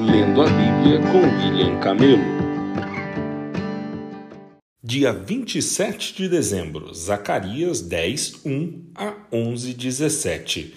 Lendo a Bíblia com William Camelo. Dia 27 de dezembro, Zacarias 10, 1 a 11, 17.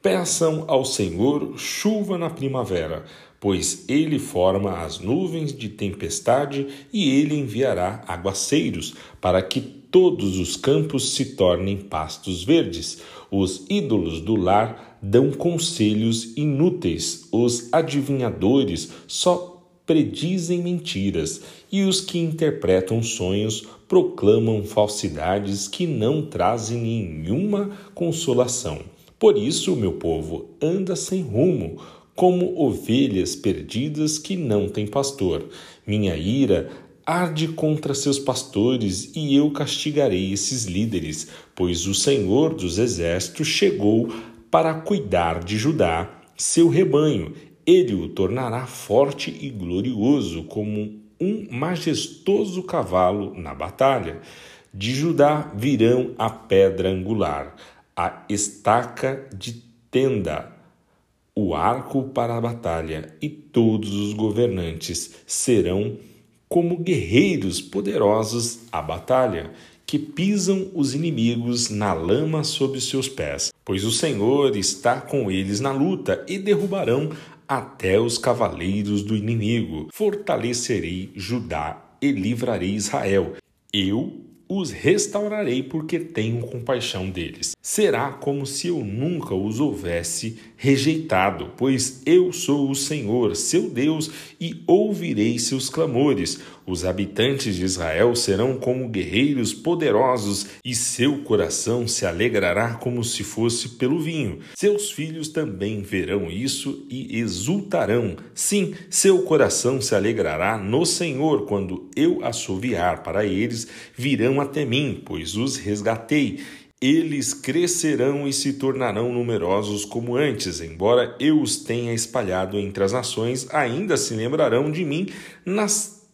Peçam ao Senhor chuva na primavera, pois ele forma as nuvens de tempestade e ele enviará aguaceiros, para que todos os campos se tornem pastos verdes. Os ídolos do lar dão conselhos inúteis, os adivinhadores só predizem mentiras, e os que interpretam sonhos proclamam falsidades que não trazem nenhuma consolação. Por isso, meu povo anda sem rumo como ovelhas perdidas que não têm pastor. Minha ira arde contra seus pastores e eu castigarei esses líderes, pois o Senhor dos Exércitos chegou para cuidar de Judá, seu rebanho. Ele o tornará forte e glorioso como um majestoso cavalo na batalha. De Judá virão a pedra angular, a estaca de tenda, o arco para a batalha, e todos os governantes serão como guerreiros poderosos à batalha, que pisam os inimigos na lama sob seus pés. Pois o Senhor está com eles na luta e derrubarão até os cavaleiros do inimigo. Fortalecerei Judá e livrarei Israel. Eu os restaurarei porque tenho compaixão deles. Será como se eu nunca os houvesse rejeitado, pois eu sou o Senhor, seu Deus, e ouvirei seus clamores. Os habitantes de Israel serão como guerreiros poderosos, e seu coração se alegrará como se fosse pelo vinho. Seus filhos também verão isso e exultarão. Sim, seu coração se alegrará no Senhor quando eu assoviar para eles, virão até mim, pois os resgatei. Eles crescerão e se tornarão numerosos como antes, embora eu os tenha espalhado entre as nações, ainda se lembrarão de mim nas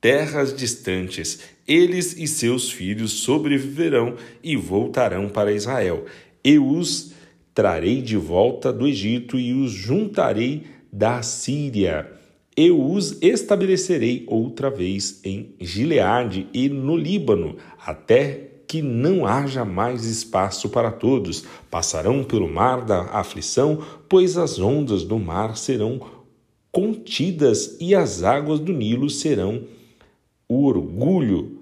terras distantes. Eles e seus filhos sobreviverão e voltarão para Israel. Eu os trarei de volta do Egito e os juntarei da Síria eu os estabelecerei outra vez em Gileade e no Líbano, até que não haja mais espaço para todos. Passarão pelo mar da aflição, pois as ondas do mar serão contidas e as águas do Nilo serão o orgulho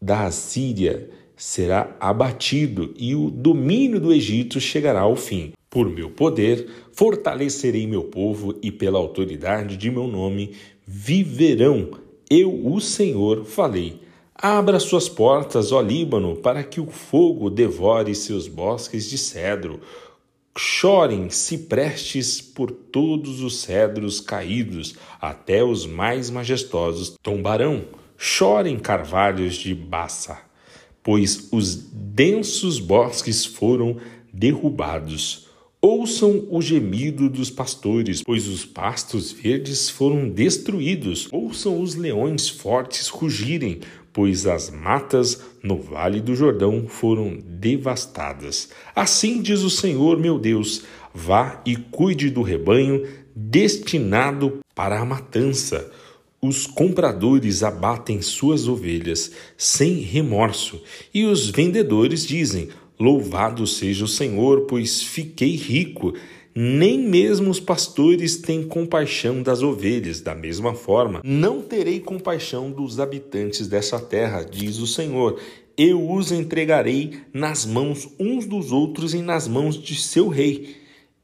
da Assíria será abatido e o domínio do Egito chegará ao fim. Por meu poder, fortalecerei meu povo e pela autoridade de meu nome viverão. Eu, o Senhor, falei. Abra suas portas, ó Líbano, para que o fogo devore seus bosques de cedro. Chorem ciprestes por todos os cedros caídos, até os mais majestosos tombarão. Chorem carvalhos de Baça, pois os densos bosques foram derrubados. Ouçam o gemido dos pastores, pois os pastos verdes foram destruídos. Ouçam os leões fortes rugirem, pois as matas no vale do Jordão foram devastadas. Assim diz o Senhor, meu Deus: vá e cuide do rebanho destinado para a matança. Os compradores abatem suas ovelhas sem remorso, e os vendedores dizem: Louvado seja o Senhor, pois fiquei rico. Nem mesmo os pastores têm compaixão das ovelhas. Da mesma forma, não terei compaixão dos habitantes dessa terra, diz o Senhor. Eu os entregarei nas mãos uns dos outros e nas mãos de seu rei.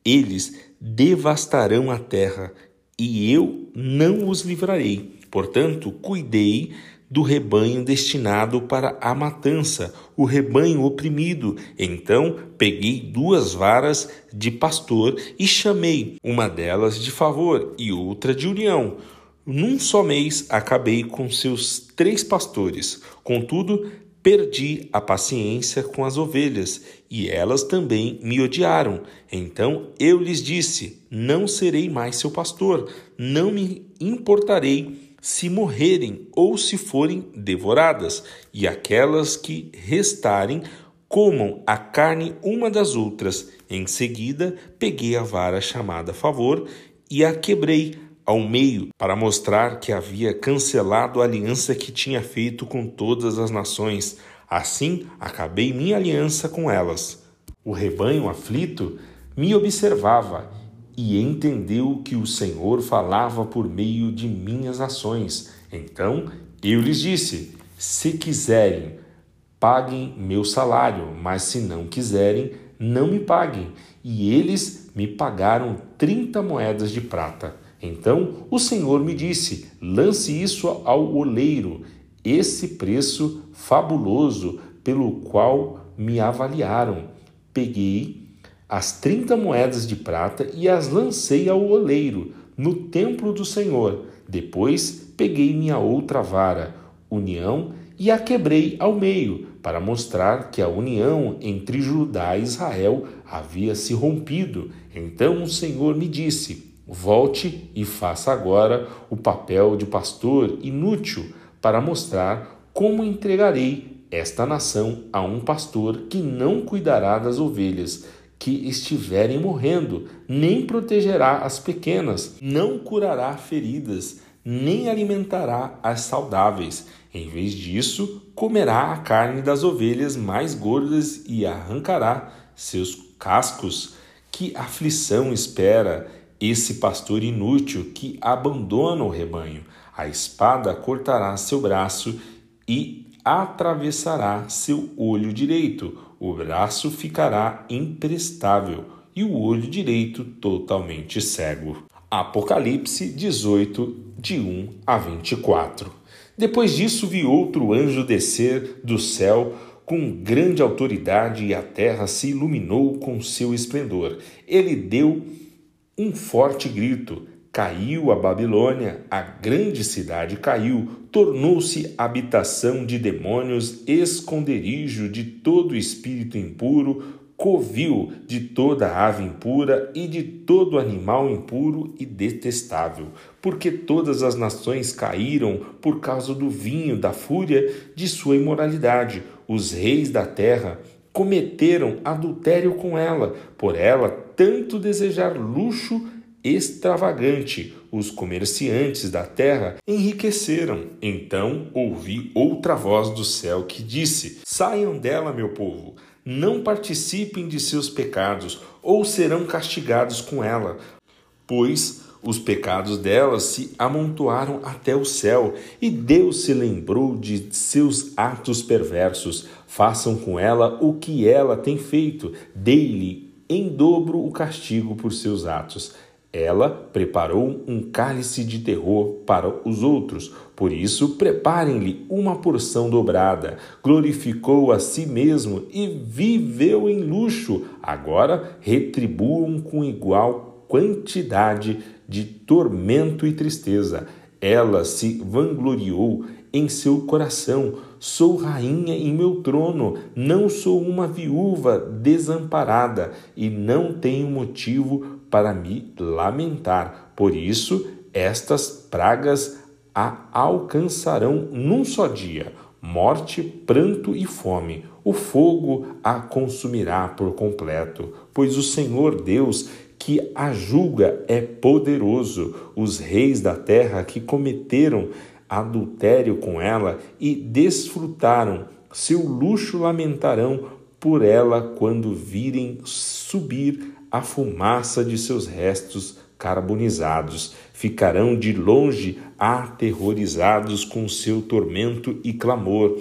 Eles devastarão a terra e eu não os livrarei. Portanto, cuidei do rebanho destinado para a matança, o rebanho oprimido. Então peguei duas varas de pastor e chamei uma delas de favor e outra de união. Num só mês acabei com seus três pastores. Contudo, perdi a paciência com as ovelhas, e elas também me odiaram. Então eu lhes disse: Não serei mais seu pastor, não me importarei se morrerem ou se forem devoradas, e aquelas que restarem comam a carne uma das outras. Em seguida, peguei a vara chamada favor e a quebrei, ao meio para mostrar que havia cancelado a aliança que tinha feito com todas as nações. Assim, acabei minha aliança com elas. O rebanho aflito me observava e entendeu que o Senhor falava por meio de minhas ações. Então eu lhes disse: Se quiserem, paguem meu salário, mas se não quiserem, não me paguem. E eles me pagaram trinta moedas de prata. Então o Senhor me disse: lance isso ao oleiro, esse preço fabuloso pelo qual me avaliaram. Peguei as trinta moedas de prata e as lancei ao oleiro, no templo do Senhor. Depois peguei minha outra vara, união, e a quebrei ao meio, para mostrar que a união entre Judá e Israel havia se rompido. Então o Senhor me disse: Volte e faça agora o papel de pastor inútil para mostrar como entregarei esta nação a um pastor que não cuidará das ovelhas que estiverem morrendo, nem protegerá as pequenas, não curará feridas, nem alimentará as saudáveis. Em vez disso, comerá a carne das ovelhas mais gordas e arrancará seus cascos. Que aflição espera esse pastor inútil que abandona o rebanho. A espada cortará seu braço e atravessará seu olho direito. O braço ficará imprestável e o olho direito totalmente cego. Apocalipse 18, de 1 a 24. Depois disso, vi outro anjo descer do céu com grande autoridade e a terra se iluminou com seu esplendor. Ele deu um forte grito. Caiu a Babilônia, a grande cidade caiu, tornou-se habitação de demônios, esconderijo de todo espírito impuro, covil de toda ave impura e de todo animal impuro e detestável, porque todas as nações caíram por causa do vinho da fúria de sua imoralidade. Os reis da terra cometeram adultério com ela, por ela tanto desejar luxo extravagante. Os comerciantes da terra enriqueceram. Então ouvi outra voz do céu que disse: Saiam dela, meu povo, não participem de seus pecados, ou serão castigados com ela, pois os pecados dela se amontoaram até o céu, e Deus se lembrou de seus atos perversos. Façam com ela o que ela tem feito, dei-lhe em dobro o castigo por seus atos. Ela preparou um cálice de terror para os outros, por isso preparem-lhe uma porção dobrada. Glorificou a si mesmo e viveu em luxo. Agora retribuam com igual quantidade de tormento e tristeza. Ela se vangloriou em seu coração: Sou rainha em meu trono, não sou uma viúva desamparada e não tenho motivo para me lamentar. Por isso, estas pragas a alcançarão num só dia: morte, pranto e fome. O fogo a consumirá por completo, pois o Senhor Deus que a julga é poderoso. Os reis da terra que cometeram adultério com ela e desfrutaram seu luxo lamentarão por ela quando virem subir a fumaça de seus restos carbonizados. Ficarão de longe aterrorizados com seu tormento e clamor.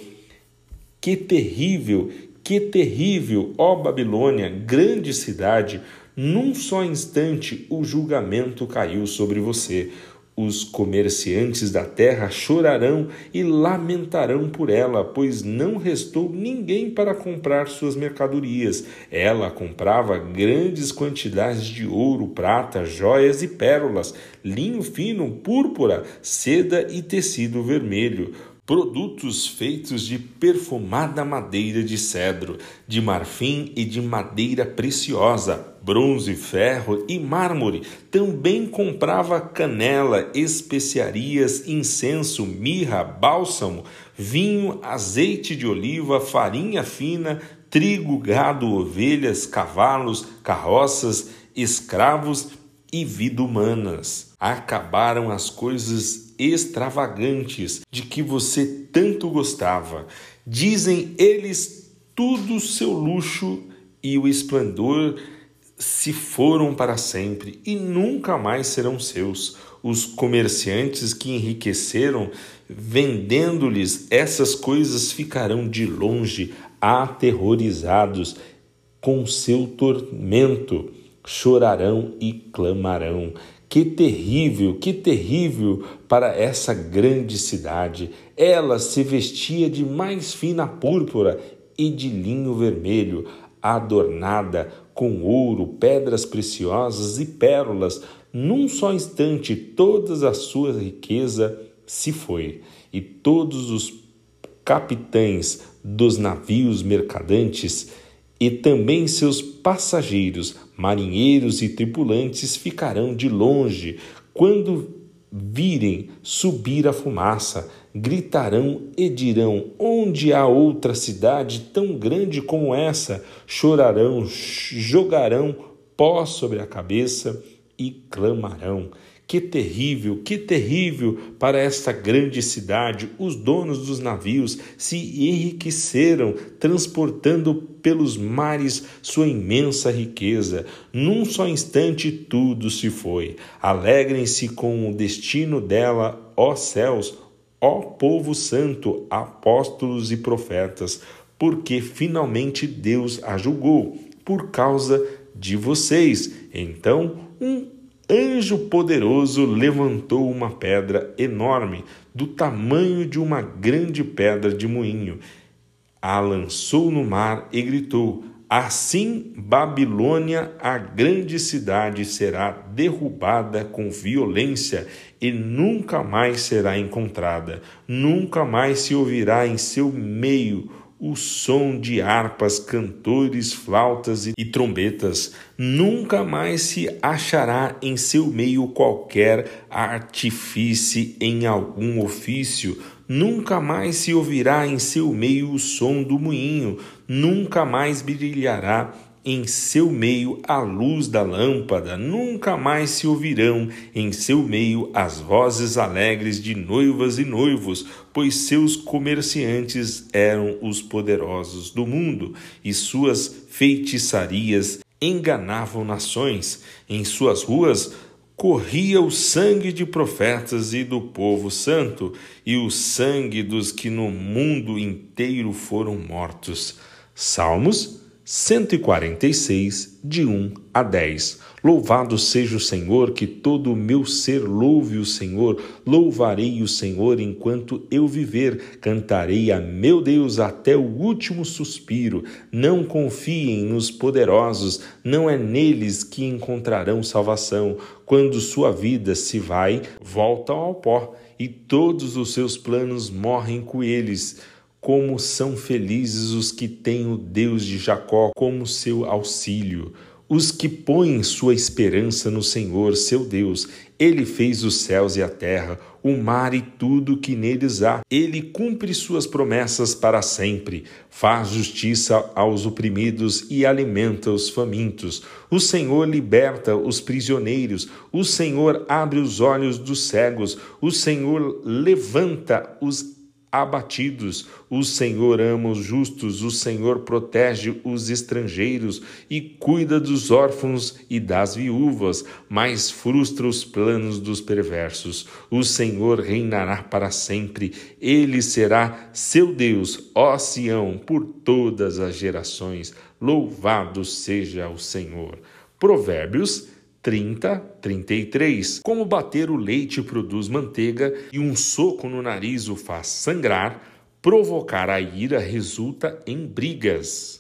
Que terrível, que terrível, ó Babilônia, grande cidade! Num só instante o julgamento caiu sobre você. Os comerciantes da terra chorarão e lamentarão por ela, pois não restou ninguém para comprar suas mercadorias. Ela comprava grandes quantidades de ouro, prata, joias e pérolas, linho fino, púrpura, seda e tecido vermelho produtos feitos de perfumada madeira de cedro, de marfim e de madeira preciosa, bronze, ferro e mármore. Também comprava canela, especiarias, incenso, mirra, bálsamo, vinho, azeite de oliva, farinha fina, trigo, gado, ovelhas, cavalos, carroças, escravos e vida humanas. Acabaram as coisas extravagantes de que você tanto gostava. Dizem eles tudo seu luxo e o esplendor se foram para sempre e nunca mais serão seus. Os comerciantes que enriqueceram vendendo-lhes essas coisas ficarão de longe aterrorizados com seu tormento, chorarão e clamarão. Que terrível, que terrível para essa grande cidade! Ela se vestia de mais fina púrpura e de linho vermelho, adornada com ouro, pedras preciosas e pérolas. Num só instante, toda a sua riqueza se foi, e todos os capitães dos navios mercadantes e também seus passageiros, marinheiros e tripulantes ficarão de longe quando virem subir a fumaça, gritarão e dirão: Onde há outra cidade tão grande como essa? Chorarão, jogarão pó sobre a cabeça e clamarão. Que terrível, que terrível para esta grande cidade! Os donos dos navios se enriqueceram, transportando pelos mares sua imensa riqueza. Num só instante tudo se foi. Alegrem-se com o destino dela, ó céus, ó povo santo, apóstolos e profetas, porque finalmente Deus a julgou por causa de vocês. Então, um anjo poderoso levantou uma pedra enorme, do tamanho de uma grande pedra de moinho, a lançou no mar e gritou: Assim Babilônia, a grande cidade, será derrubada com violência e nunca mais será encontrada, nunca mais se ouvirá em seu meio o som de harpas, cantores, flautas e trombetas. Nunca mais se achará em seu meio qualquer artifício em algum ofício. Nunca mais se ouvirá em seu meio o som do moinho. Nunca mais brilhará em seu meio a luz da lâmpada, nunca mais se ouvirão em seu meio as vozes alegres de noivas e noivos, pois seus comerciantes eram os poderosos do mundo, e suas feitiçarias enganavam nações. Em suas ruas corria o sangue de profetas e do povo santo, e o sangue dos que no mundo inteiro foram mortos. Salmos 146, de 1 a 10. Louvado seja o Senhor, que todo o meu ser louve o Senhor. Louvarei o Senhor enquanto eu viver. Cantarei a meu Deus até o último suspiro. Não confiem nos poderosos, não é neles que encontrarão salvação. Quando sua vida se vai, voltam ao pó, e todos os seus planos morrem com eles. Como são felizes os que têm o Deus de Jacó como seu auxílio, os que põem sua esperança no Senhor, seu Deus. Ele fez os céus e a terra, o mar e tudo que neles há. Ele cumpre suas promessas para sempre, faz justiça aos oprimidos e alimenta os famintos. O Senhor liberta os prisioneiros, o Senhor abre os olhos dos cegos, o Senhor levanta os abatidos. O Senhor ama os justos, o Senhor protege os estrangeiros e cuida dos órfãos e das viúvas, mas frustra os planos dos perversos. O Senhor reinará para sempre, ele será seu Deus, ó Sião, por todas as gerações. Louvado seja o Senhor. Provérbios 30, 33. Como bater o leite produz manteiga e um soco no nariz o faz sangrar, provocar a ira resulta em brigas.